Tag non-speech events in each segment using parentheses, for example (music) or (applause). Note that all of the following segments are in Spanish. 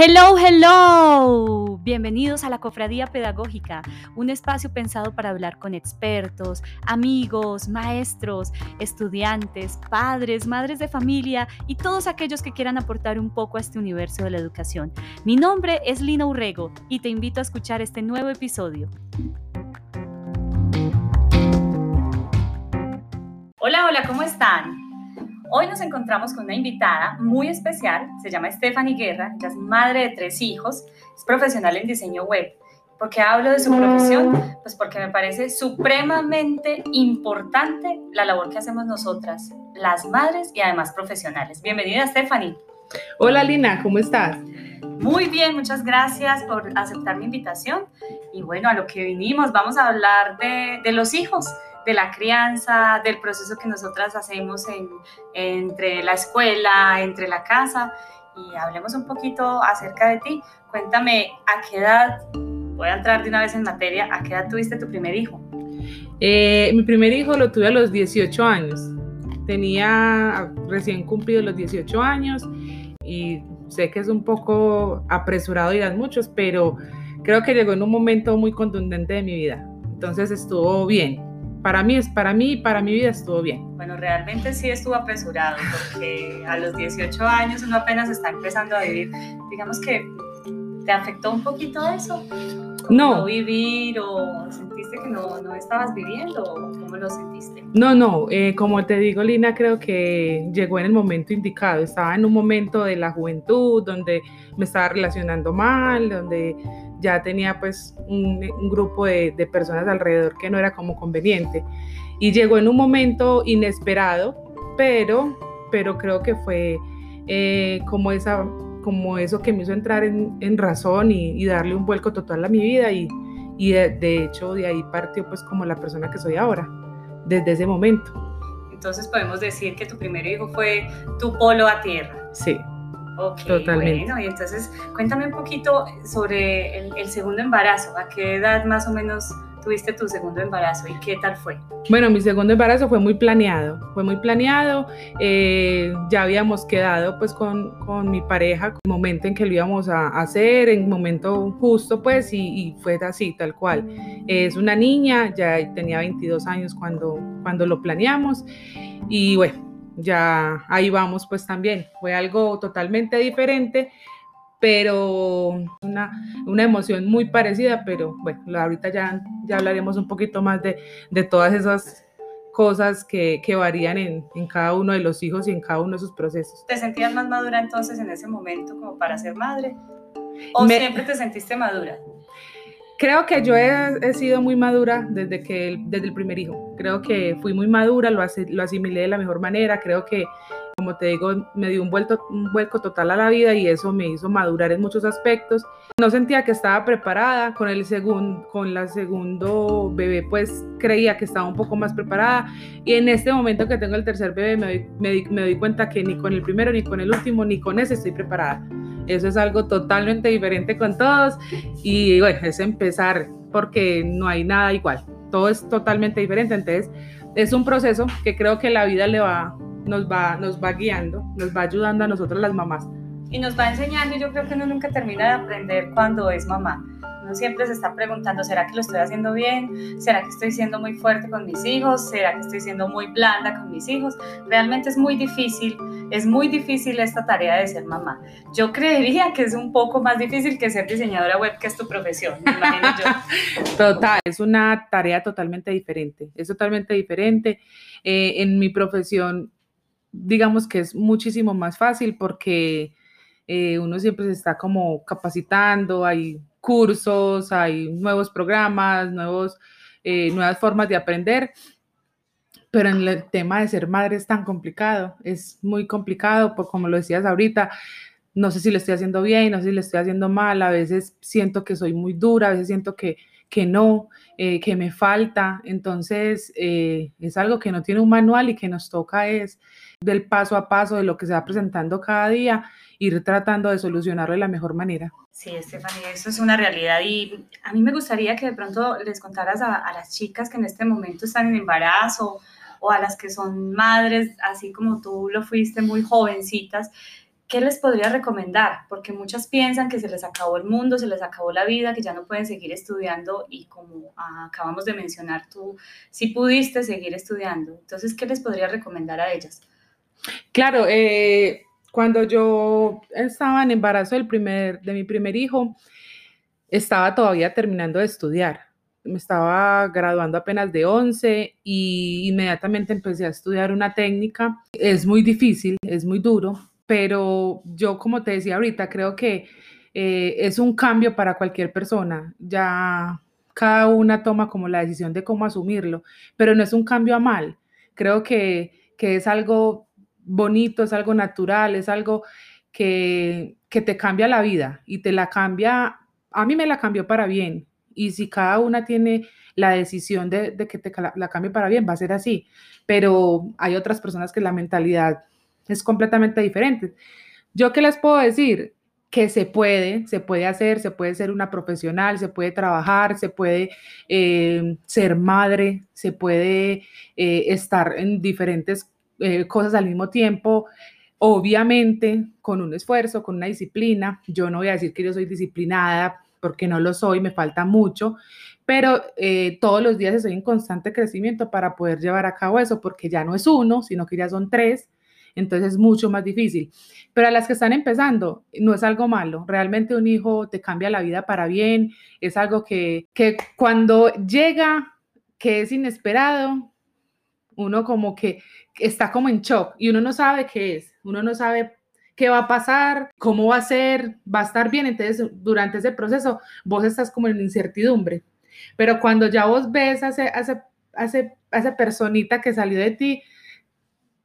Hello, hello. Bienvenidos a la Cofradía Pedagógica, un espacio pensado para hablar con expertos, amigos, maestros, estudiantes, padres, madres de familia y todos aquellos que quieran aportar un poco a este universo de la educación. Mi nombre es Lina Urrego y te invito a escuchar este nuevo episodio. Hola, hola, ¿cómo están? Hoy nos encontramos con una invitada muy especial, se llama Stephanie Guerra, ella es madre de tres hijos, es profesional en diseño web. ¿Por qué hablo de su profesión? Pues porque me parece supremamente importante la labor que hacemos nosotras, las madres y además profesionales. Bienvenida Stephanie. Hola Lina, ¿cómo estás? Muy bien, muchas gracias por aceptar mi invitación. Y bueno, a lo que vinimos, vamos a hablar de, de los hijos de la crianza, del proceso que nosotras hacemos entre la escuela, entre la casa y hablemos un poquito acerca de ti. Cuéntame, ¿a qué edad, voy a entrar de una vez en materia, ¿a qué edad tuviste tu primer hijo? Eh, mi primer hijo lo tuve a los 18 años. Tenía recién cumplido los 18 años y sé que es un poco apresurado y muchos, pero creo que llegó en un momento muy contundente de mi vida. Entonces estuvo bien para mí, es, para mí, para mi vida estuvo bien. Bueno, realmente sí estuvo apresurado porque a los 18 años uno apenas está empezando a vivir. Digamos que te afectó un poquito eso. No. vivir o sentiste que no, no estabas viviendo o cómo lo sentiste? No, no, eh, como te digo, Lina, creo que llegó en el momento indicado. Estaba en un momento de la juventud donde me estaba relacionando mal, donde ya tenía pues un, grupo de, personas alrededor que no era como conveniente. Y llegó en un momento inesperado, pero, pero creo que fue eh, como, esa, como eso que me hizo entrar en, razón y, darle un vuelco total a mi vida y, y de, de, hecho de ahí partió pues como la persona que soy ahora, desde ese momento. Entonces podemos decir que tu primer hijo fue tu polo a tierra. Sí. Ok, Totalmente. bueno, y entonces cuéntame un poquito sobre el, segundo embarazo, ¿a qué edad más o menos tuviste tu segundo embarazo y qué tal fue? Bueno, mi segundo embarazo fue muy planeado, fue muy planeado, eh, ya habíamos quedado pues con, con, mi pareja, el momento en que lo íbamos a hacer, en momento justo pues y, y, fue así, tal cual. Es una niña, ya tenía 22 años cuando, cuando lo planeamos y bueno, ya ahí vamos pues también. Fue algo totalmente diferente, pero una, una emoción muy parecida, pero bueno, ahorita ya, ya hablaremos un poquito más de, de todas esas cosas que, que varían en, en, cada uno de los hijos y en cada uno de sus procesos. ¿Te sentías más madura entonces en ese momento como para ser madre? ¿O siempre te sentiste madura? Creo que yo he, sido muy madura desde, que, desde el primer hijo. Creo que fui muy madura, lo, lo asimilé de la mejor manera. Creo que, como te digo, me dio un, vuelto, un vuelco total a la vida y eso me hizo madurar en muchos aspectos. No sentía que estaba preparada. Con el segundo, con la segundo bebé, pues creía que estaba un poco más preparada. Y en este momento que tengo el tercer bebé, me me, me doy cuenta que ni con el primero, ni con el último, ni con ese estoy preparada. Eso es algo totalmente diferente con todos y bueno, es empezar porque no hay nada igual. Todo es totalmente diferente. Entonces, es un proceso que creo que la vida le va, nos, va, nos va guiando, nos va ayudando a nosotros las mamás. Y nos va enseñando yo creo que uno nunca termina de aprender cuando es mamá siempre se está preguntando, ¿será que lo estoy haciendo bien? ¿Será que estoy siendo muy fuerte con mis hijos? ¿Será que estoy siendo muy blanda con mis hijos? Realmente es muy difícil, es muy difícil esta tarea de ser mamá. Yo creería que es un poco más difícil que ser diseñadora web, que es tu profesión, me imagino yo. (laughs) Total, es una tarea totalmente diferente, es totalmente diferente. Eh, en mi profesión, digamos que es muchísimo más fácil porque... Eh, uno siempre se está como capacitando, hay cursos, hay nuevos programas, nuevos, eh, nuevas formas de aprender, pero en el tema de ser madre es tan complicado, es muy complicado, por como lo decías ahorita, no sé si lo estoy haciendo bien, no sé si lo estoy haciendo mal, a veces siento que soy muy dura, a veces siento que, que no, eh, que me falta, entonces eh, es algo que no tiene un manual y que nos toca es del paso a paso de lo que se va presentando cada día, ir tratando de solucionarlo de la mejor manera. Sí, Estefanía, eso es una realidad y a mí me gustaría que de pronto les contaras a, las chicas que en este momento están en embarazo o a las que son madres, así como tú lo fuiste, muy jovencitas, ¿qué les podría recomendar? Porque muchas piensan que se les acabó el mundo, se les acabó la vida, que ya no pueden seguir estudiando y como acabamos de mencionar, tú sí pudiste seguir estudiando. Entonces, ¿qué les podría recomendar a ellas? Claro, eh, cuando yo estaba en embarazo del primer, de mi primer hijo, estaba todavía terminando de estudiar. Me estaba graduando apenas de 11 y inmediatamente empecé a estudiar una técnica. Es muy difícil, es muy duro, pero yo, como te decía ahorita, creo que eh, es un cambio para cualquier persona. Ya cada una toma como la decisión de cómo asumirlo, pero no es un cambio a mal. Creo que, que es algo bonito, es algo natural, es algo que, que te cambia la vida y te la cambia, a mí me la cambió para bien. Y si cada una tiene la decisión de, de que te la, la, cambie para bien, va a ser así. Pero hay otras personas que la mentalidad es completamente diferente. ¿Yo qué les puedo decir? Que se puede, se puede hacer, se puede ser una profesional, se puede trabajar, se puede eh, ser madre, se puede eh, estar en diferentes eh, cosas al mismo tiempo, obviamente con un esfuerzo, con una disciplina. Yo no voy a decir que yo soy disciplinada porque no lo soy, me falta mucho, pero todos los días estoy en constante crecimiento para poder llevar a cabo eso, porque ya no es uno, sino que ya son tres, entonces es mucho más difícil. Pero a las que están empezando, no es algo malo, realmente un hijo te cambia la vida para bien, es algo que, que cuando llega, que es inesperado, uno como que está como en shock y uno no sabe qué es, uno no sabe qué va a pasar, cómo va a ser, va a estar bien. Entonces, durante ese proceso, vos estás como en incertidumbre. Pero cuando ya vos ves a, ese, a, esa personita que salió de ti,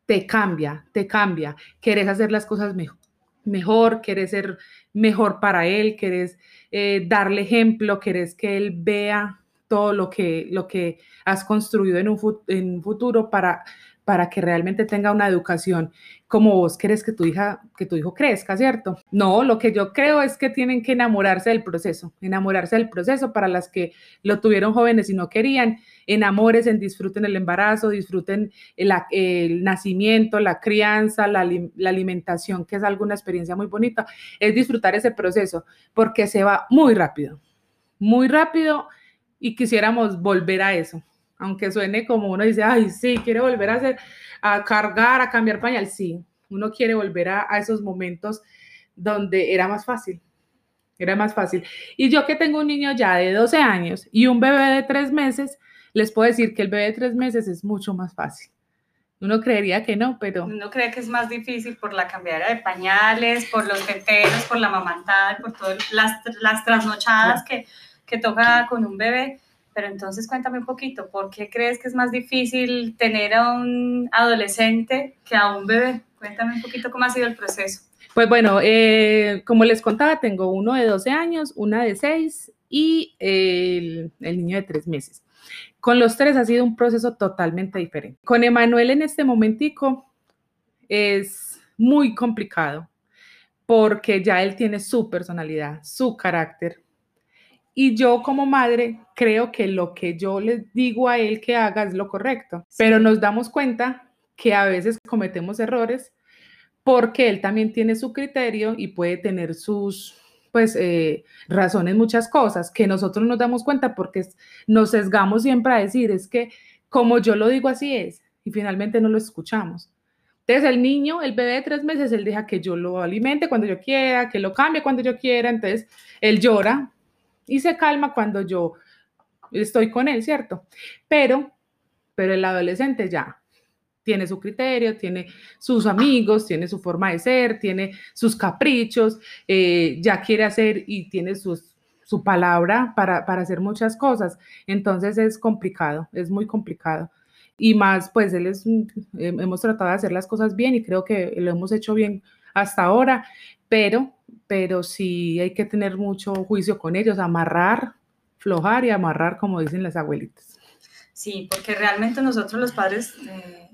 te cambia, te cambia. Querés hacer las cosas mejor, mejor ser mejor para él, querés eh, darle ejemplo, querés que él vea todo lo que, lo que has construido en un, en un futuro para para que realmente tenga una educación como vos querés que tu hija, que tu hijo crezca, ¿cierto? No, lo que yo creo es que tienen que enamorarse del proceso, enamorarse del proceso para las que lo tuvieron jóvenes y no querían, enamores, disfruten el embarazo, disfruten el, nacimiento, la crianza, la, la alimentación, que es alguna experiencia muy bonita, es disfrutar ese proceso, porque se va muy rápido, muy rápido y quisiéramos volver a eso aunque suene como uno dice, ay, sí, quiere volver a hacer, a cargar, a cambiar pañal, sí, uno quiere volver a, esos momentos donde era más fácil, era más fácil. Y yo que tengo un niño ya de 12 años y un bebé de 3 meses, les puedo decir que el bebé de 3 meses es mucho más fácil. Uno creería que no, pero... Uno cree que es más difícil por la cambiada de pañales, por los teteros, por la mamantada, por todas las, las trasnochadas que, que toca con un bebé. Pero entonces cuéntame un poquito, ¿por qué crees que es más difícil tener a un adolescente que a un bebé? Cuéntame un poquito cómo ha sido el proceso. Pues bueno, eh, como les contaba, tengo uno de 12 años, una de 6 y el, niño de 3 meses. Con los tres ha sido un proceso totalmente diferente. Con Emanuel en este momentico es muy complicado porque ya él tiene su personalidad, su carácter, y yo como madre creo que lo que yo le digo a él que haga es lo correcto, pero nos damos cuenta que a veces cometemos errores porque él también tiene su criterio y puede tener sus pues eh, razones muchas cosas que nosotros nos damos cuenta porque nos sesgamos siempre a decir es que como yo lo digo así es y finalmente no lo escuchamos. Entonces el niño, el bebé de tres meses, él deja que yo lo alimente cuando yo quiera, que lo cambie cuando yo quiera, entonces él llora, y se calma cuando yo estoy con él, ¿cierto? Pero, pero el adolescente ya tiene su criterio, tiene sus amigos, tiene su forma de ser, tiene sus caprichos, eh, ya quiere hacer y tiene sus, su palabra para, para hacer muchas cosas. Entonces es complicado, es muy complicado. Y más, pues él es, hemos tratado de hacer las cosas bien y creo que lo hemos hecho bien hasta ahora, pero pero sí hay que tener mucho juicio con ellos, amarrar, flojar y amarrar, como dicen las abuelitas. Sí, porque realmente nosotros los padres, eh,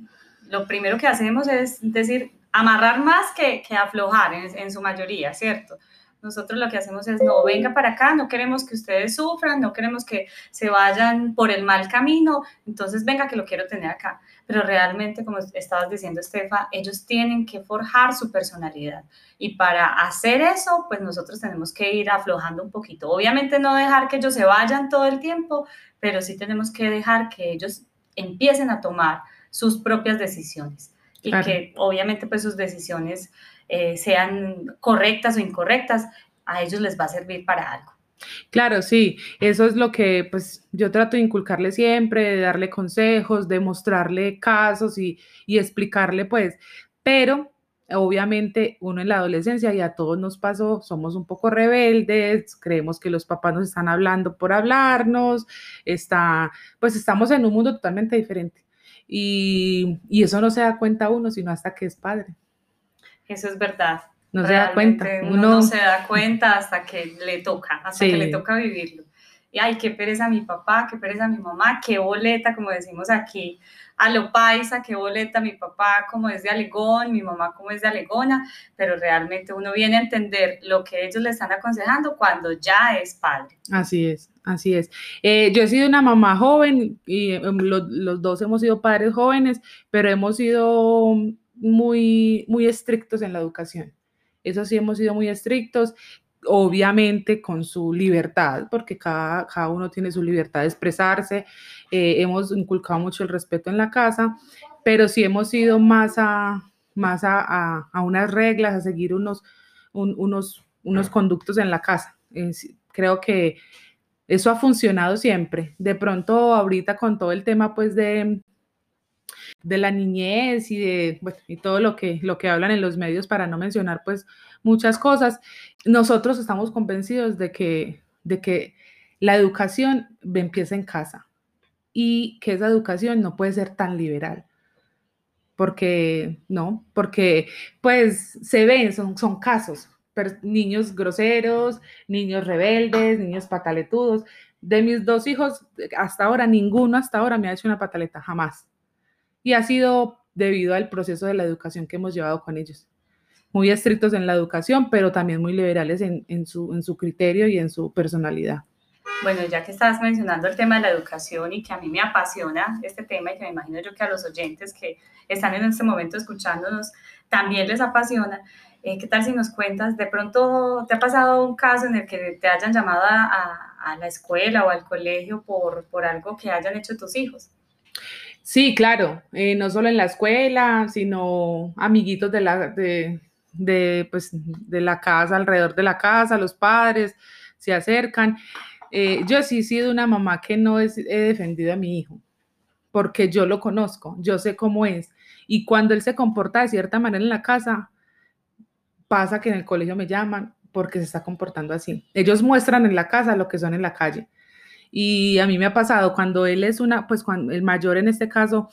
lo primero que hacemos es decir, amarrar más que, que aflojar en, en, su mayoría, ¿cierto? Nosotros lo que hacemos es, no, venga para acá, no queremos que ustedes sufran, no queremos que se vayan por el mal camino, entonces venga que lo quiero tener acá. Pero realmente, como estabas diciendo, Estefa, ellos tienen que forjar su personalidad. Y para hacer eso, pues nosotros tenemos que ir aflojando un poquito. Obviamente no dejar que ellos se vayan todo el tiempo, pero sí tenemos que dejar que ellos empiecen a tomar sus propias decisiones y que obviamente pues sus decisiones eh, sean correctas o incorrectas, a ellos les va a servir para algo. Claro, sí, eso es lo que pues yo trato de inculcarle siempre, de darle consejos, de mostrarle casos y, y explicarle pues, pero obviamente uno en la adolescencia y a todos nos pasó, somos un poco rebeldes, creemos que los papás nos están hablando por hablarnos, está, pues estamos en un mundo totalmente diferente. Y, y eso no se da cuenta uno, sino hasta que es padre. Eso es verdad. No se da cuenta. Uno, no se da cuenta hasta que le toca, hasta que le toca vivirlo. Y ay, qué pereza mi papá, qué pereza mi mamá, qué boleta, como decimos aquí, a lo paisa, qué boleta mi papá como es de Alegón, mi mamá como es de Alegona, pero realmente uno viene a entender lo que ellos le están aconsejando cuando ya es padre. Así es, así es. Eh, yo he sido una mamá joven y em, los dos hemos sido padres jóvenes, pero hemos sido muy, muy estrictos en la educación. Eso sí, hemos sido muy estrictos, obviamente con su libertad, porque cada, cada uno tiene su libertad de expresarse. Eh, hemos inculcado mucho el respeto en la casa, pero sí hemos ido más a, más a, a, unas reglas, a seguir unos, unos, unos conductos en la casa. creo que eso ha funcionado siempre. De pronto, ahorita con todo el tema pues de, de la niñez y de y todo lo que, lo que hablan en los medios para no mencionar pues muchas cosas, nosotros estamos convencidos de que, de que la educación empieza en casa y que esa educación no puede ser tan liberal. Porque, no, porque pues se ven, son, son casos, niños groseros, niños rebeldes, niños pataletudos. De mis dos hijos, hasta ahora, ninguno hasta ahora me ha hecho una pataleta, jamás y ha sido debido al proceso de la educación que hemos llevado con ellos. Muy estrictos en la educación, pero también muy liberales en, en, su, en su criterio y en su personalidad. Bueno, ya que estabas mencionando el tema de la educación y que a mí me apasiona este tema y que me imagino yo que a los oyentes que están en este momento escuchándonos también les apasiona, eh, ¿qué tal si nos cuentas? De pronto, ¿te ha pasado un caso en el que te hayan llamado a, a la escuela o al colegio por, por algo que hayan hecho tus hijos? Sí, claro, eh, no solo en la escuela, sino amiguitos de la, de, pues, de la casa, alrededor de la casa, los padres se acercan. Eh, yo sí he sido una mamá que no he defendido a mi hijo, porque yo lo conozco, yo sé cómo es. Y cuando él se comporta de cierta manera en la casa, pasa que en el colegio me llaman porque se está comportando así. Ellos muestran en la casa lo que son en la calle. Y a mí me ha pasado cuando él es una, pues cuando el mayor en este caso,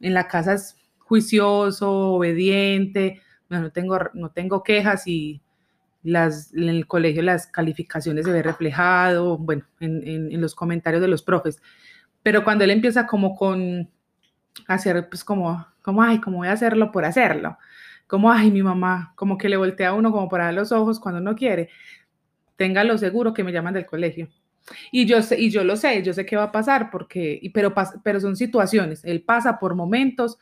en la casa es juicioso, obediente, no tengo, no tengo quejas y las, en el colegio las calificaciones se ve reflejado, bueno, en, en, los comentarios de los profes. Pero cuando él empieza como con hacer, pues como, como, ay, como voy a hacerlo por hacerlo, como, ay, mi mamá, como que le voltea a uno como para dar los ojos cuando no quiere, téngalo seguro que me llaman del colegio y yo, sé, y yo lo sé, yo sé qué va a pasar, porque, pero, pero son situaciones, él pasa por momentos.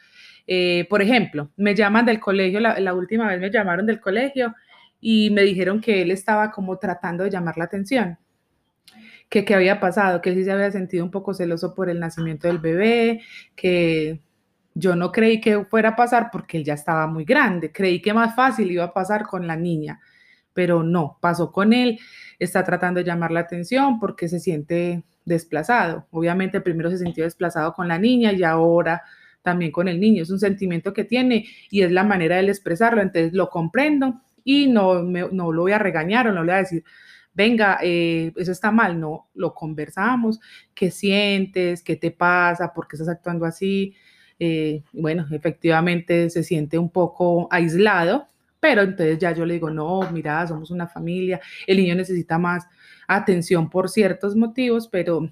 Eh, por ejemplo, me llaman del colegio, la, última vez me llamaron del colegio y me dijeron que él estaba como tratando de llamar la atención, que qué había pasado, que él sí se había sentido un poco celoso por el nacimiento del bebé, que yo no creí que fuera a pasar porque él ya estaba muy grande, creí que más fácil iba a pasar con la niña, pero no, pasó con él está tratando de llamar la atención porque se siente desplazado. Obviamente primero se sintió desplazado con la niña y ahora también con el niño. Es un sentimiento que tiene y es la manera de expresarlo. Entonces lo comprendo y no, no lo voy a regañar o no le voy a decir, venga, eh, eso está mal. No, lo conversamos. ¿Qué sientes? ¿Qué te pasa? ¿Por qué estás actuando así? Eh, bueno, efectivamente se siente un poco aislado pero entonces ya yo le digo, no, mira, somos una familia, el niño necesita más atención por ciertos motivos, pero,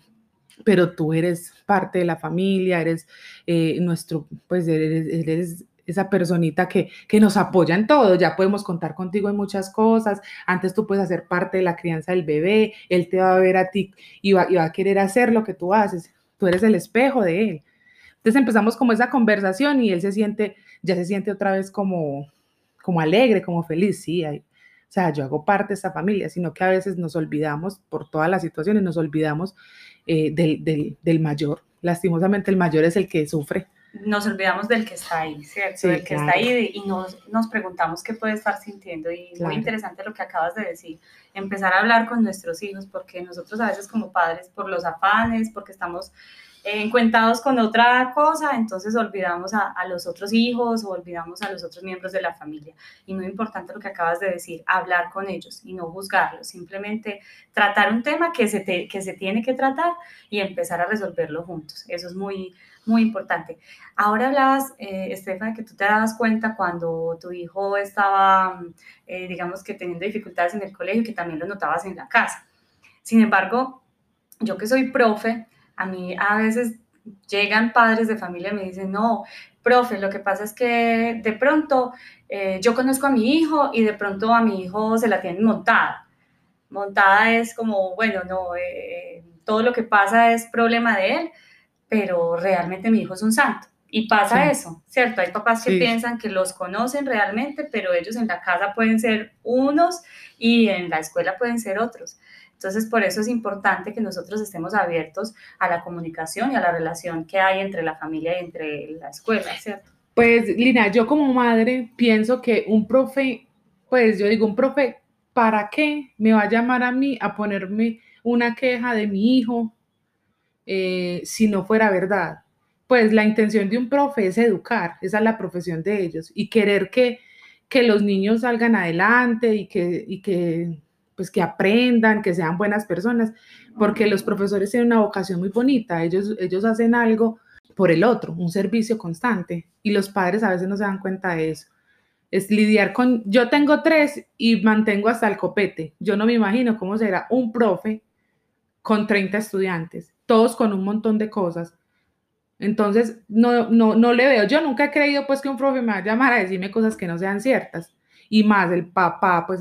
pero tú eres parte de la familia, eres eh, nuestro, pues eres, esa personita que, que, nos apoya en todo, ya podemos contar contigo en muchas cosas, antes tú puedes hacer parte de la crianza del bebé, él te va a ver a ti y va, y va a querer hacer lo que tú haces, tú eres el espejo de él Entonces empezamos como esa conversación y él se siente, ya se siente otra vez como, como alegre, como feliz, sí, hay, o sea, yo hago parte de esta familia, sino que a veces nos olvidamos por todas las situaciones, nos olvidamos eh, del, del, del, mayor. Lastimosamente el mayor es el que sufre. Nos olvidamos del que está ahí, ¿cierto? Sí, del que está ahí y nos, nos, preguntamos qué puede estar sintiendo. Y muy interesante lo que acabas de decir, empezar a hablar con nuestros hijos, porque nosotros a veces como padres, por los afanes, porque estamos encuentados con otra cosa, entonces olvidamos a, los otros hijos o olvidamos a los otros miembros de la familia. Y muy importante lo que acabas de decir, hablar con ellos y no juzgarlos, simplemente tratar un tema que se, que se tiene que tratar y empezar a resolverlo juntos. Eso es muy, muy importante. Ahora hablabas, eh, Estefan, que tú te dabas cuenta cuando tu hijo estaba, eh, digamos que teniendo dificultades en el colegio, que también lo notabas en la casa. Sin embargo, yo que soy profe, a mí a veces llegan padres de familia y me dicen, no, profe, lo que pasa es que de pronto eh, yo conozco a mi hijo y de pronto a mi hijo se la tienen montada. Montada es como, bueno, no, eh, todo lo que pasa es problema de él, pero realmente mi hijo es un santo. Y pasa eso, ¿cierto? Hay papás que piensan que los conocen realmente, pero ellos en la casa pueden ser unos y en la escuela pueden ser otros. Entonces, por eso es importante que nosotros estemos abiertos a la comunicación y a la relación que hay entre la familia y entre la escuela, ¿cierto? Pues, Lina, yo como madre pienso que un profe, pues yo digo, un profe, ¿para qué me va a llamar a mí a ponerme una queja de mi hijo eh, si no fuera verdad? Pues la intención de un profe es educar, esa es la profesión de ellos, y querer que, que los niños salgan adelante y que, y que pues que aprendan, que sean buenas personas, porque los profesores tienen una vocación muy bonita, ellos, ellos hacen algo por el otro, un servicio constante, y los padres a veces no se dan cuenta de eso. Es lidiar con, yo tengo tres y mantengo hasta el copete, yo no me imagino cómo será un profe con 30 estudiantes, todos con un montón de cosas. Entonces, no, no, no le veo, yo nunca he creído pues que un profe me va a llamar a decirme cosas que no sean ciertas y más el papá, pues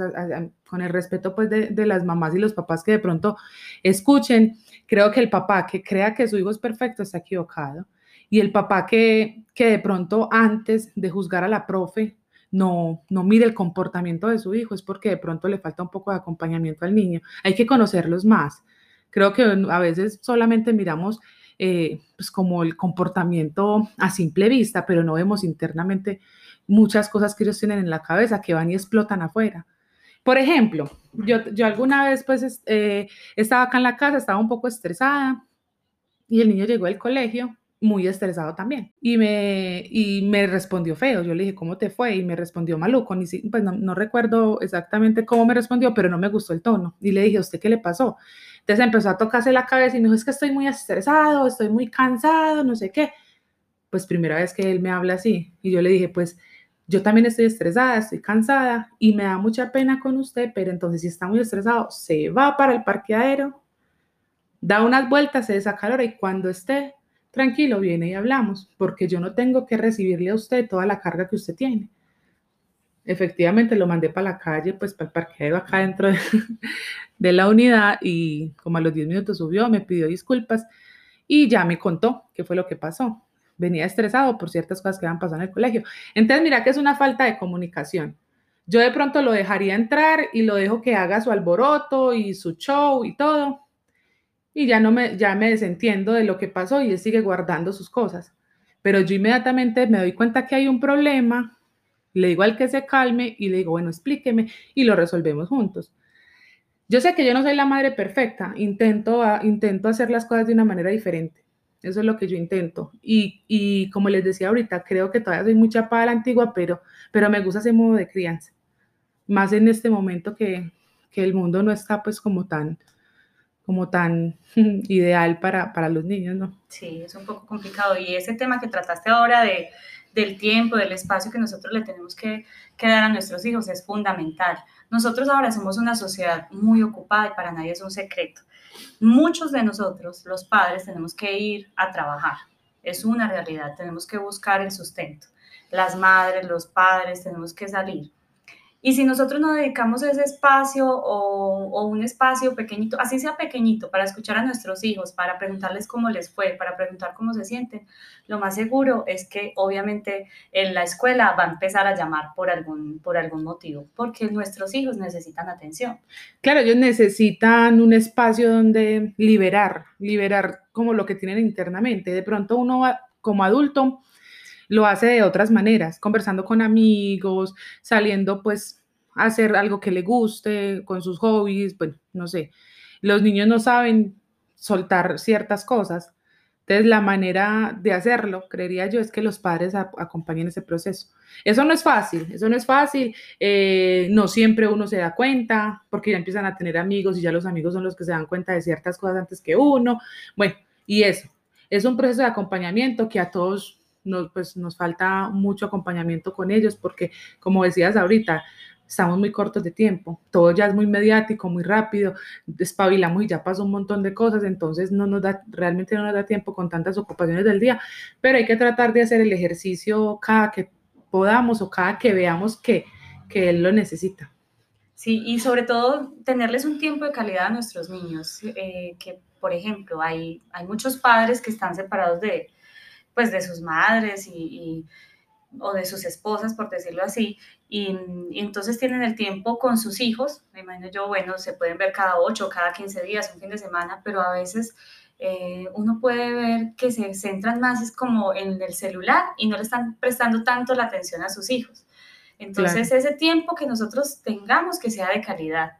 con el respeto pues de, las mamás y los papás que de pronto escuchen, creo que el papá que crea que su hijo es perfecto está equivocado. Y el papá que, que de pronto antes de juzgar a la profe no, no mire el comportamiento de su hijo, es porque de pronto le falta un poco de acompañamiento al niño. Hay que conocerlos más. Creo que a veces solamente miramos eh, pues como el comportamiento a simple vista, pero no vemos internamente muchas cosas que ellos tienen en la cabeza que van y explotan afuera. Por ejemplo, yo, yo alguna vez pues eh, estaba acá en la casa, estaba un poco estresada y el niño llegó al colegio muy estresado también y me, y me respondió feo. Yo le dije, ¿cómo te fue? Y me respondió maluco. Ni, pues no, no recuerdo exactamente cómo me respondió, pero no me gustó el tono. Y le dije, ¿a usted qué le pasó? Entonces empezó a tocarse la cabeza y me dijo, es que estoy muy estresado, estoy muy cansado, no sé qué. Pues primera vez que él me habla así. Y yo le dije, pues yo también estoy estresada, estoy cansada y me da mucha pena con usted, pero entonces si está muy estresado, se va para el parqueadero, da unas vueltas, se desacalora y cuando esté tranquilo viene y hablamos, porque yo no tengo que recibirle a usted toda la carga que usted tiene. Efectivamente lo mandé para la calle, pues para el parqueadero acá dentro de, (laughs) la unidad y como a los 10 minutos subió, me pidió disculpas y ya me contó qué fue lo que pasó venía estresado por ciertas cosas que habían pasado en el colegio. Entonces, mira que es una falta de comunicación. Yo de pronto lo dejaría entrar y lo dejo que haga su alboroto y su show y todo. Y ya no me, ya me desentiendo de lo que pasó y él sigue guardando sus cosas. Pero yo inmediatamente me doy cuenta que hay un problema, le digo al que se calme y le digo, bueno, explíqueme y lo resolvemos juntos. Yo sé que yo no soy la madre perfecta, intento, intento hacer las cosas de una manera diferente eso es lo que yo intento. Y, y como les decía ahorita, creo que todavía soy muy chapada a la antigua, pero, pero me gusta ese modo de crianza. Más en este momento que, que el mundo no está pues como tan, como tan (laughs) ideal para, para los niños, ¿no? Sí, es un poco complicado. Y ese tema que trataste ahora de, del tiempo, del espacio que nosotros le tenemos que, que, dar a nuestros hijos es fundamental. Nosotros ahora somos una sociedad muy ocupada y para nadie es un secreto. Muchos de nosotros, los padres, tenemos que ir a trabajar. Es una realidad, tenemos que buscar el sustento. Las madres, los padres, tenemos que salir. Y si nosotros nos dedicamos ese espacio o, un espacio pequeñito, así sea pequeñito, para escuchar a nuestros hijos, para preguntarles cómo les fue, para preguntar cómo se sienten, lo más seguro es que obviamente en la escuela va a empezar a llamar por algún, por algún motivo, porque nuestros hijos necesitan atención. Claro, ellos necesitan un espacio donde liberar, liberar como lo que tienen internamente. De pronto uno va, como adulto lo hace de otras maneras, conversando con amigos, saliendo pues a hacer algo que le guste, con sus hobbies, pues no sé. Los niños no saben soltar ciertas cosas. Entonces, la manera de hacerlo, creería yo, es que los padres acompañen ese proceso. Eso no es fácil, eso no es fácil. Eh, no siempre uno se da cuenta, porque ya empiezan a tener amigos y ya los amigos son los que se dan cuenta de ciertas cosas antes que uno. Bueno, y eso, es un proceso de acompañamiento que a todos nos, pues, nos falta mucho acompañamiento con ellos porque, como decías ahorita, estamos muy cortos de tiempo, todo ya es muy mediático, muy rápido, despabilamos y ya pasó un montón de cosas, entonces no nos da, realmente no nos da tiempo con tantas ocupaciones del día, pero hay que tratar de hacer el ejercicio cada que podamos o cada que veamos que, que él lo necesita. Sí, y sobre todo tenerles un tiempo de calidad a nuestros niños, eh, que por ejemplo hay, hay muchos padres que están separados de, pues de sus madres y, o de sus esposas, por decirlo así, y, entonces tienen el tiempo con sus hijos, me imagino yo, bueno, se pueden ver cada ocho, cada 15 días, un fin de semana, pero a veces eh, uno puede ver que se centran más es como en el celular y no le están prestando tanto la atención a sus hijos. Entonces ese tiempo que nosotros tengamos que sea de calidad,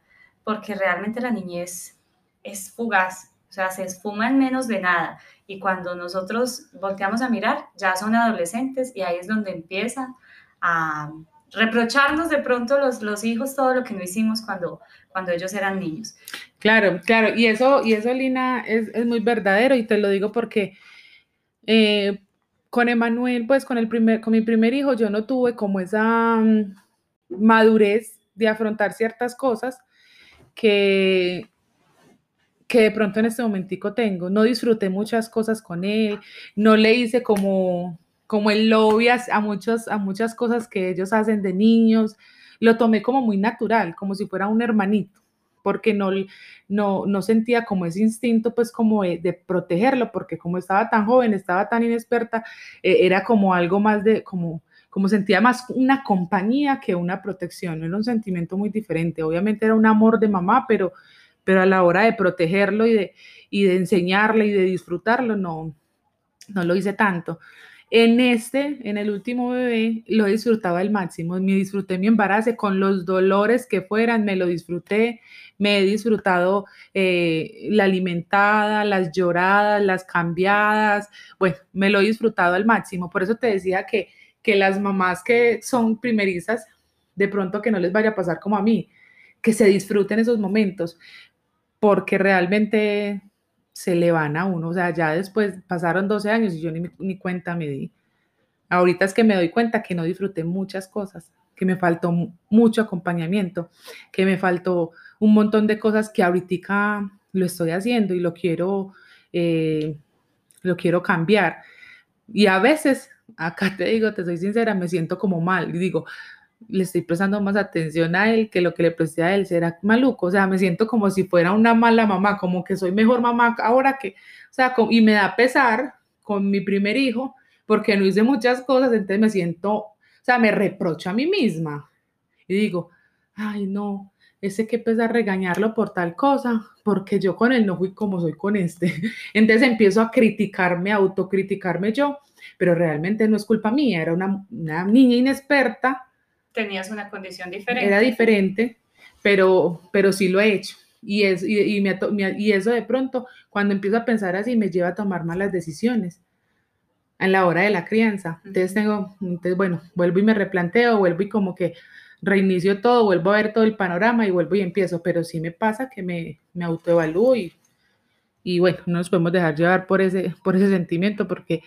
porque realmente la niñez es fugaz, o sea, se esfuma en menos de nada. Y cuando nosotros volteamos a mirar, ya son adolescentes y ahí es donde empiezan a reprocharnos de pronto los, los hijos todo lo que no hicimos cuando, cuando ellos eran niños. Claro, claro. Y eso, y eso Lina, es, es muy verdadero y te lo digo porque eh, con Emanuel, pues con, el primer, con mi primer hijo, yo no tuve como esa mm, madurez de afrontar ciertas cosas que que de pronto en este momentico tengo. No disfruté muchas cosas con él, no le hice como, como el lobby a, muchos, a muchas cosas que ellos hacen de niños. Lo tomé como muy natural, como si fuera un hermanito, porque no, no, no sentía como ese instinto, pues como de, protegerlo, porque como estaba tan joven, estaba tan inexperta, eh, era como algo más de, como, como sentía más una compañía que una protección, era un sentimiento muy diferente. Obviamente era un amor de mamá, pero pero a la hora de protegerlo y de, y de enseñarle y de disfrutarlo, no, no lo hice tanto. En este, en el último bebé, lo disfrutaba al máximo. Me disfruté mi embarazo con los dolores que fueran, me lo disfruté. Me he disfrutado eh, la alimentada, las lloradas, las cambiadas. Bueno, me lo he disfrutado al máximo. Por eso te decía que, que las mamás que son primerizas, de pronto que no les vaya a pasar como a mí, que se disfruten esos momentos porque realmente se le van a uno, o sea, ya después pasaron 12 años y yo ni, cuenta me di. Ahorita es que me doy cuenta que no disfruté muchas cosas, que me faltó mucho acompañamiento, que me faltó un montón de cosas que ahorita lo estoy haciendo y lo quiero, eh, lo quiero cambiar. Y a veces, acá te digo, te soy sincera, me siento como mal y digo, le estoy prestando más atención a él que lo que le presté a él, será maluco, o sea, me siento como si fuera una mala mamá, como que soy mejor mamá ahora que, o sea, y me da pesar con mi primer hijo, porque no hice muchas cosas, entonces me siento, o sea, me reprocho a mí misma y digo, ay, no, ese que pesa regañarlo por tal cosa, porque yo con él no fui como soy con este. (laughs) Entonces empiezo a criticarme, a autocriticarme yo, pero realmente no es culpa mía, era una, una niña inexperta tenías una condición diferente. Era diferente, pero, pero sí lo he hecho. Y, es, y, y, eso de pronto, cuando empiezo a pensar así, me lleva a tomar malas decisiones en la hora de la crianza. Entonces tengo, entonces bueno, vuelvo y me replanteo, vuelvo y como que reinicio todo, vuelvo a ver todo el panorama y vuelvo y empiezo, pero sí me pasa que me, me autoevalúo y, y bueno, no nos podemos dejar llevar por ese, por ese sentimiento porque,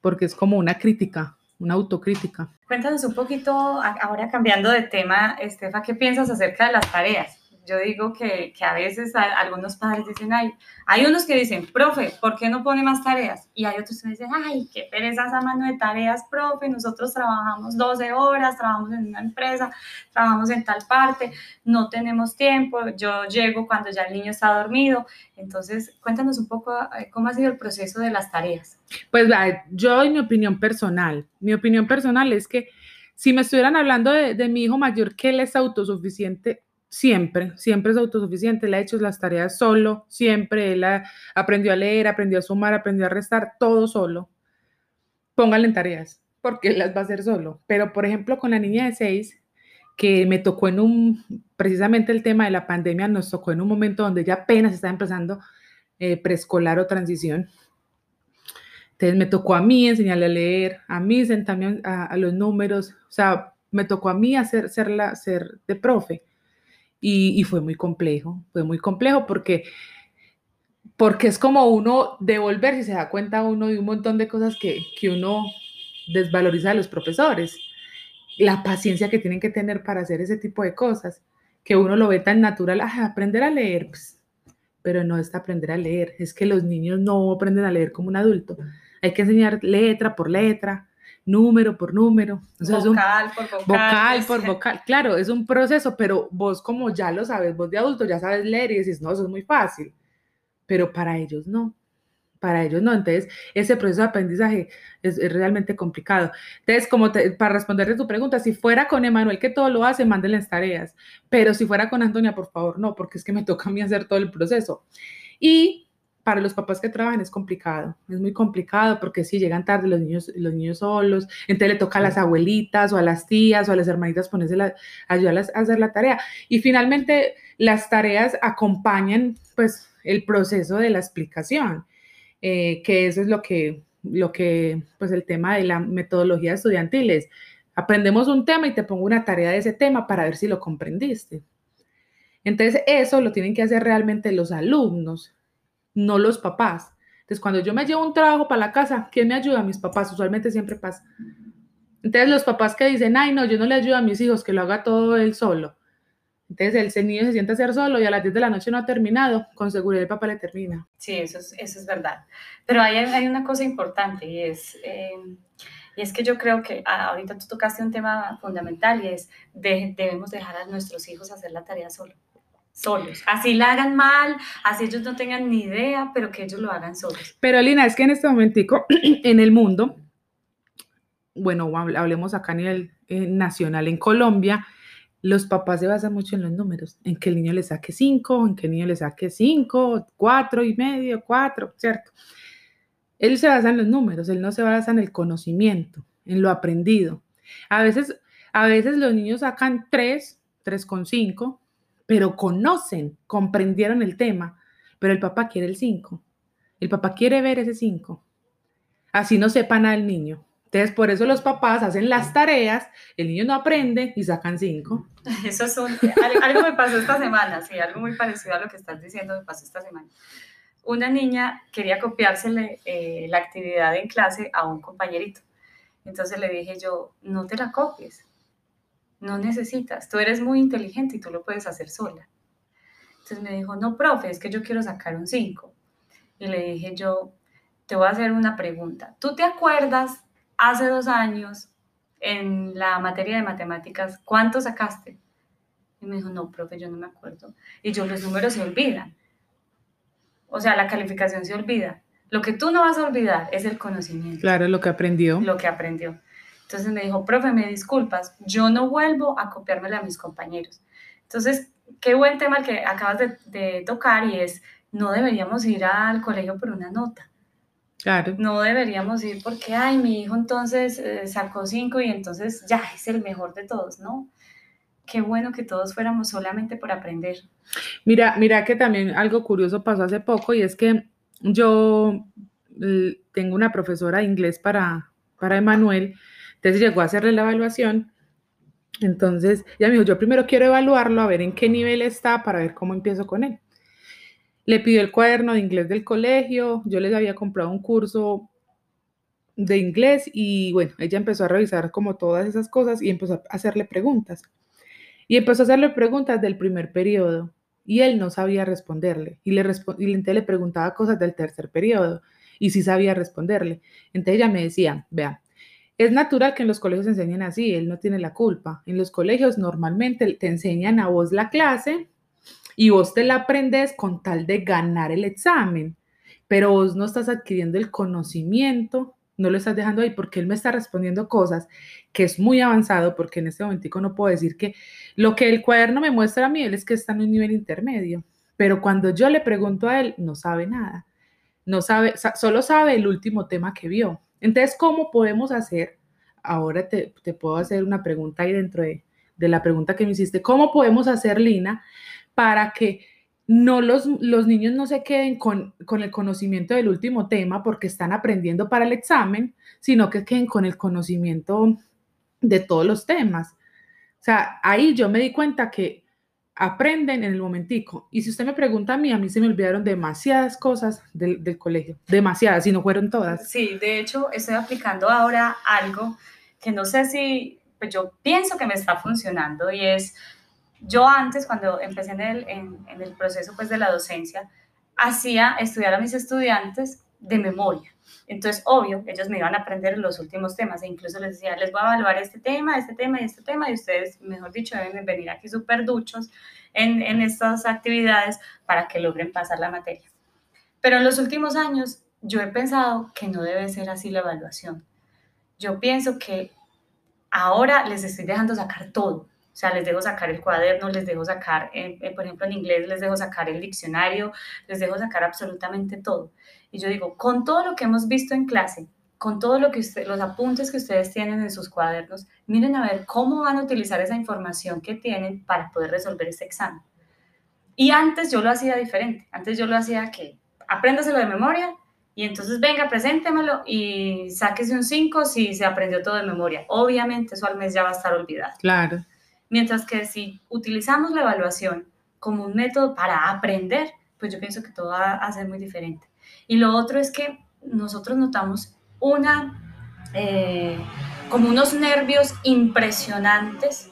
porque es como una crítica una autocrítica. Cuéntanos un poquito, ahora cambiando de tema, Estefa, ¿qué piensas acerca de las tareas? Yo digo que, que a veces algunos padres dicen, ay, hay unos que dicen, profe, ¿por qué no pone más tareas? Y hay otros que dicen, ay, qué pereza esa mano de tareas, profe, nosotros trabajamos 12 horas, trabajamos en una empresa, trabajamos en tal parte, no tenemos tiempo, yo llego cuando ya el niño está dormido. Entonces, cuéntanos un poco eh, cómo ha sido el proceso de las tareas. Pues yo, en mi opinión personal, mi opinión personal es que si me estuvieran hablando de, mi hijo mayor, que él es autosuficiente, siempre, siempre es autosuficiente, él ha hecho las tareas solo, siempre, él aprendió a leer, aprendió a sumar, aprendió a restar, todo solo. Póngale en tareas, porque él las va a hacer solo. Pero, por ejemplo, con la niña de seis, que me tocó en un, precisamente el tema de la pandemia, nos tocó en un momento donde ya apenas estaba empezando eh, preescolar o transición. Entonces me tocó a mí enseñarle a leer, a mí también a, los números, o sea, me tocó a mí hacer ser, la, ser de profe. Y, fue muy complejo, fue muy complejo porque, porque es como uno devolver, si se da cuenta uno de un montón de cosas que, que uno desvaloriza a los profesores, la paciencia que tienen que tener para hacer ese tipo de cosas, que uno lo ve tan natural, aprender a leer, pues, pero no es aprender a leer, es que los niños no aprenden a leer como un adulto, hay que enseñar letra por letra, número por número. vocal por vocal. Vocal por vocal. Claro, es un proceso, pero vos como ya lo sabes, vos de adulto ya sabes leer y decís, no, eso es muy fácil. Pero para ellos no. Para ellos no. Entonces, ese proceso de aprendizaje es, realmente complicado. Entonces, como para responderte tu pregunta, si fuera con Emanuel que todo lo hace, mándenles tareas. Pero si fuera con Antonia, por favor, no, porque es que me (laughs) toca a mí hacer todo el proceso. Y para los papás que trabajan es complicado, es muy complicado porque si llegan tarde los niños, los niños solos, entonces le toca a las abuelitas o a las tías o a las hermanitas ponerse la, ayudarlas a hacer la tarea. Y finalmente las tareas acompañan pues el proceso de la explicación, eh, que eso es lo que, lo que, pues el tema de la metodología estudiantil es, aprendemos un tema y te pongo una tarea de ese tema para ver si lo comprendiste. Entonces eso lo tienen que hacer realmente los alumnos no los papás. Entonces, cuando yo me llevo un trabajo para la casa, ¿quién me ayuda? Mis papás, usualmente siempre pasa. Entonces, los papás que dicen, ay, no, yo no le ayudo a mis hijos, que lo haga todo él solo. Entonces, el niño se siente a hacer solo y a las 10 de la noche no ha terminado, con seguridad el papá le termina. Sí, eso es, eso es verdad. Pero hay, hay una cosa importante y es, eh, y es que yo creo que ah, ahorita tú tocaste un tema fundamental y es, de, debemos dejar a nuestros hijos hacer la tarea solo solos. Así la hagan mal, así ellos no tengan ni idea, pero que ellos lo hagan solos. Pero Lina, es que en este momentico, (clears throat) en el mundo, bueno, hablemos acá a nivel eh, nacional, en Colombia, los papás se basan mucho en los números, en que el niño le saque cinco, en que el niño le saque cinco, cuatro y medio, cuatro, ¿cierto? Él se basa en los números, él no se basa en el conocimiento, en lo aprendido. A veces, a veces los niños sacan tres, tres con cinco, pero conocen, comprendieron el tema, pero el papá quiere el 5. El papá quiere ver ese 5. Así no sepa nada el niño. Entonces, por eso los papás hacen las tareas, el niño no aprende y sacan 5. (laughs) Eso es un, algo me pasó esta semana, sí, algo muy parecido a lo que estás diciendo me pasó esta semana. Una niña quería copiársele eh, la actividad en clase a un compañerito. Entonces le dije yo, no te la copies, no necesitas, tú eres muy inteligente y tú lo puedes hacer sola. Entonces me dijo, no, profe, es que yo quiero sacar un 5. Y le dije yo, te voy a hacer una pregunta. ¿Tú te acuerdas hace dos años en la materia de matemáticas cuánto sacaste? Y me dijo, no, profe, yo no me acuerdo. Y yo, los números se olvidan. O sea, la calificación se olvida. Lo que tú no vas a olvidar es el conocimiento. Claro, lo que aprendió. Lo que aprendió. Entonces me dijo, profe, me disculpas, yo no vuelvo a copiármela a mis compañeros. Entonces, qué buen tema el que acabas de, tocar y es, no deberíamos ir al colegio por una nota. Claro. No deberíamos ir porque, ay, mi hijo entonces eh, sacó cinco y entonces ya es el mejor de todos, ¿no? Qué bueno que todos fuéramos solamente por aprender. Mira, mira que también algo curioso pasó hace poco y es que yo tengo una profesora de inglés para, para Emanuel entonces llegó a hacerle la evaluación. Entonces ella me dijo, yo primero quiero evaluarlo, a ver en qué nivel está para ver cómo empiezo con él. Le pidió el cuaderno de inglés del colegio, yo les había comprado un curso de inglés y bueno, ella empezó a revisar como todas esas cosas y empezó a hacerle preguntas. Y empezó a hacerle preguntas del primer periodo y él no sabía responderle. Y le, y le preguntaba cosas del tercer periodo y sí sabía responderle. Entonces ella me decía, vea, es natural que en los colegios enseñen así, él no tiene la culpa. En los colegios normalmente te enseñan a vos la clase y vos te la aprendes con tal de ganar el examen, pero vos no estás adquiriendo el conocimiento, no lo estás dejando ahí porque él me está respondiendo cosas que es muy avanzado, porque en este momentico no puedo decir que lo que el cuaderno me muestra a mí, es que está en un nivel intermedio, pero cuando yo le pregunto a él, no sabe nada, no sabe, solo sabe el último tema que vio. Entonces, ¿cómo podemos hacer? Ahora te, puedo hacer una pregunta ahí dentro de, de la pregunta que me hiciste. ¿Cómo podemos hacer, Lina, para que no los, los niños no se queden con, con, el conocimiento del último tema porque están aprendiendo para el examen, sino que queden con el conocimiento de todos los temas. O sea, ahí yo me di cuenta que aprenden en el momentico. Y si usted me pregunta a mí, a mí se me olvidaron demasiadas cosas del, del colegio, demasiadas, y no fueron todas. Sí, de hecho, estoy aplicando ahora algo que no sé si, pues yo pienso que me está funcionando y es yo antes, cuando empecé en el, en, el proceso pues, de la docencia, hacía estudiar a mis estudiantes de memoria. Entonces, obvio, ellos me iban a aprender los últimos temas e incluso les decía, les voy a evaluar este tema, este tema y este tema y ustedes, mejor dicho, deben venir aquí súper duchos en, en estas actividades para que logren pasar la materia. Pero en los últimos años yo he pensado que no debe ser así la evaluación. Yo pienso que ahora les estoy dejando sacar todo. O sea, les dejo sacar el cuaderno, les dejo sacar, eh, eh, por ejemplo, en inglés les dejo sacar el diccionario, les dejo sacar absolutamente todo. Y yo digo, con todo lo que hemos visto en clase, con todo lo que usted, los apuntes que ustedes tienen en sus cuadernos, miren a ver cómo van a utilizar esa información que tienen para poder resolver este examen. Y antes yo lo hacía diferente. Antes yo lo hacía que apréndaselo de memoria y entonces venga, preséntemelo y sáquese un 5 si se aprendió todo de memoria. Obviamente eso al mes ya va a estar olvidado. Claro. Mientras que si utilizamos la evaluación como un método para aprender, pues yo pienso que todo va a ser muy diferente. Y lo otro es que nosotros notamos una, eh, como unos nervios impresionantes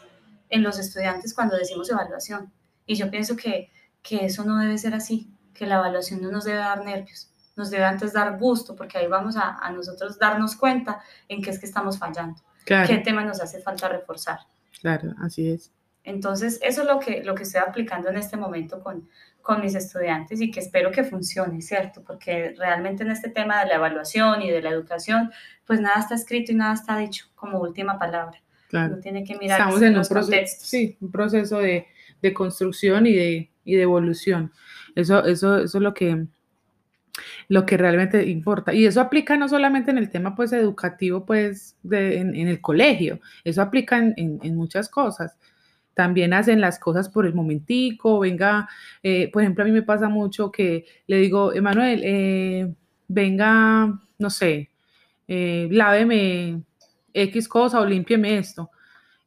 en los estudiantes cuando decimos evaluación. Y yo pienso que, que eso no debe ser así, que la evaluación no nos debe dar nervios, nos debe antes dar gusto, porque ahí vamos a, a nosotros darnos cuenta en qué es que estamos fallando, qué tema nos hace falta reforzar. Claro, así es. Entonces, eso es lo que, lo que estoy aplicando en este momento con, con mis estudiantes y que espero que funcione, ¿cierto? Porque realmente en este tema de la evaluación y de la educación, pues nada está escrito y nada está dicho como última palabra. Claro. Uno tiene que mirar Estamos en un proceso, sí, un proceso de, de construcción y de, y de evolución. Eso, eso, eso es lo que, lo que realmente importa. Y eso aplica no solamente en el tema pues educativo pues de, en, el colegio, eso aplica en, muchas cosas. También hacen las cosas por el momentico, venga, eh, por ejemplo, a mí me pasa mucho que le digo, Emanuel, eh, venga, no sé, eh, láveme X cosa o límpieme esto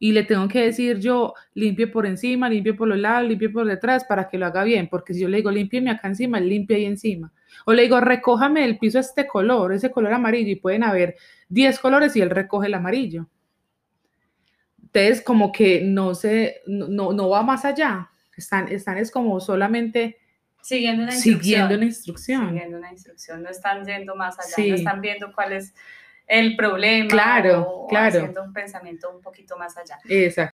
y le tengo que decir yo, limpie por encima, limpie por los lados, limpie por detrás para que lo haga bien, porque si yo le digo, límpieme acá encima, él limpia ahí encima. O le digo, recójame el piso este color, ese color amarillo, y pueden haber 10 colores y él recoge el amarillo. Entonces, como que no se, no, no va más allá. Están, están es como solamente siguiendo una instrucción. Siguiendo una instrucción. Siguiendo una instrucción, no están yendo más allá, no están viendo cuál es el problema claro, o, claro. haciendo un pensamiento un poquito más allá. Exacto.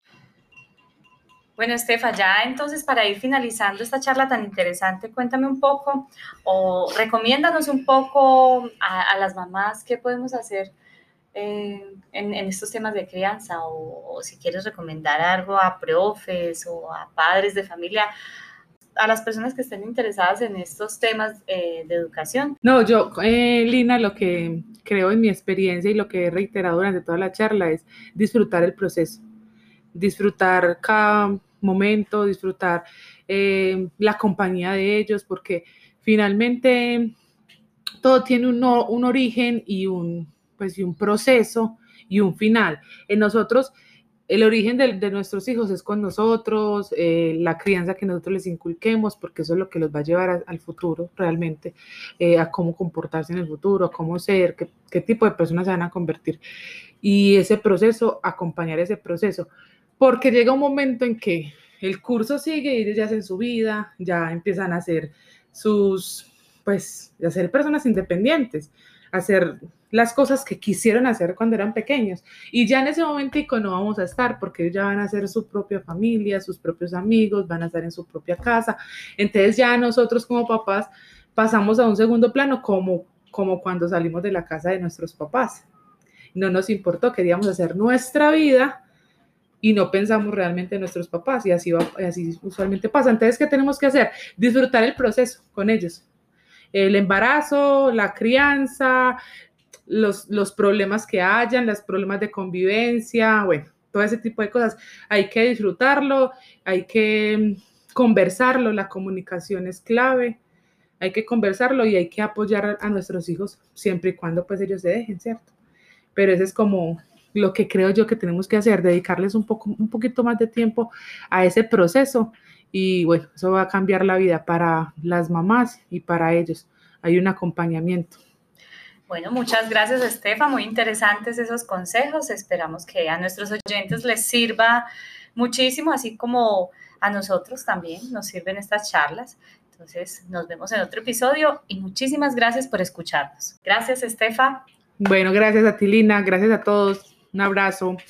Bueno, Estefa, ya entonces para ir finalizando esta charla tan interesante, cuéntame un poco o recomiéndanos un poco a, las mamás qué podemos hacer eh, en, estos temas de crianza o, si quieres recomendar algo a profes o a padres de familia, a las personas que estén interesadas en estos temas eh, de educación. No, yo, eh, Lina, lo que creo en mi experiencia y lo que he reiterado durante toda la charla es disfrutar el proceso, disfrutar cada momento, disfrutar eh, la compañía de ellos, porque finalmente todo tiene un, un origen y un, pues, y un proceso y un final. En nosotros el origen de, nuestros hijos es con nosotros, eh, la crianza que nosotros les inculquemos, porque eso es lo que los va a llevar al futuro realmente, eh, a cómo comportarse en el futuro, a cómo ser, qué, tipo de personas se van a convertir. Y ese proceso, acompañar ese proceso. porque llega un momento en que el curso sigue y ellos ya hacen su vida, ya empiezan a hacer sus, pues, a ser personas independientes, a hacer las cosas que quisieron hacer cuando eran pequeños. Y ya en ese momentico no vamos a estar porque ellos ya van a hacer su propia familia, sus propios amigos, van a estar en su propia casa. Entonces ya nosotros como papás pasamos a un segundo plano como, como cuando salimos de la casa de nuestros papás. No nos importó, queríamos hacer nuestra vida y no pensamos realmente en nuestros papás y así, va, así usualmente pasa. Entonces, ¿qué tenemos que hacer? Disfrutar el proceso con ellos. El embarazo, la crianza, los, los problemas que hayan, los problemas de convivencia, bueno, todo ese tipo de cosas. Hay que disfrutarlo, hay que mm, conversarlo, la comunicación es clave, hay que conversarlo y hay que apoyar a, nuestros hijos siempre y cuando pues ellos se dejen, ¿cierto? Pero eso es como lo que creo yo que tenemos que hacer, dedicarles un, poco, un poquito más de tiempo a ese proceso y bueno, eso va a cambiar la vida para las mamás y para ellos. Hay un acompañamiento. Bueno, muchas gracias, Estefa. Muy interesantes esos consejos. Esperamos que a nuestros oyentes les sirva muchísimo, así como a nosotros también nos sirven estas charlas. Entonces, nos vemos en otro episodio y muchísimas gracias por escucharnos. Gracias, Estefa. Bueno, gracias a Tilina, gracias a todos. Un abrazo.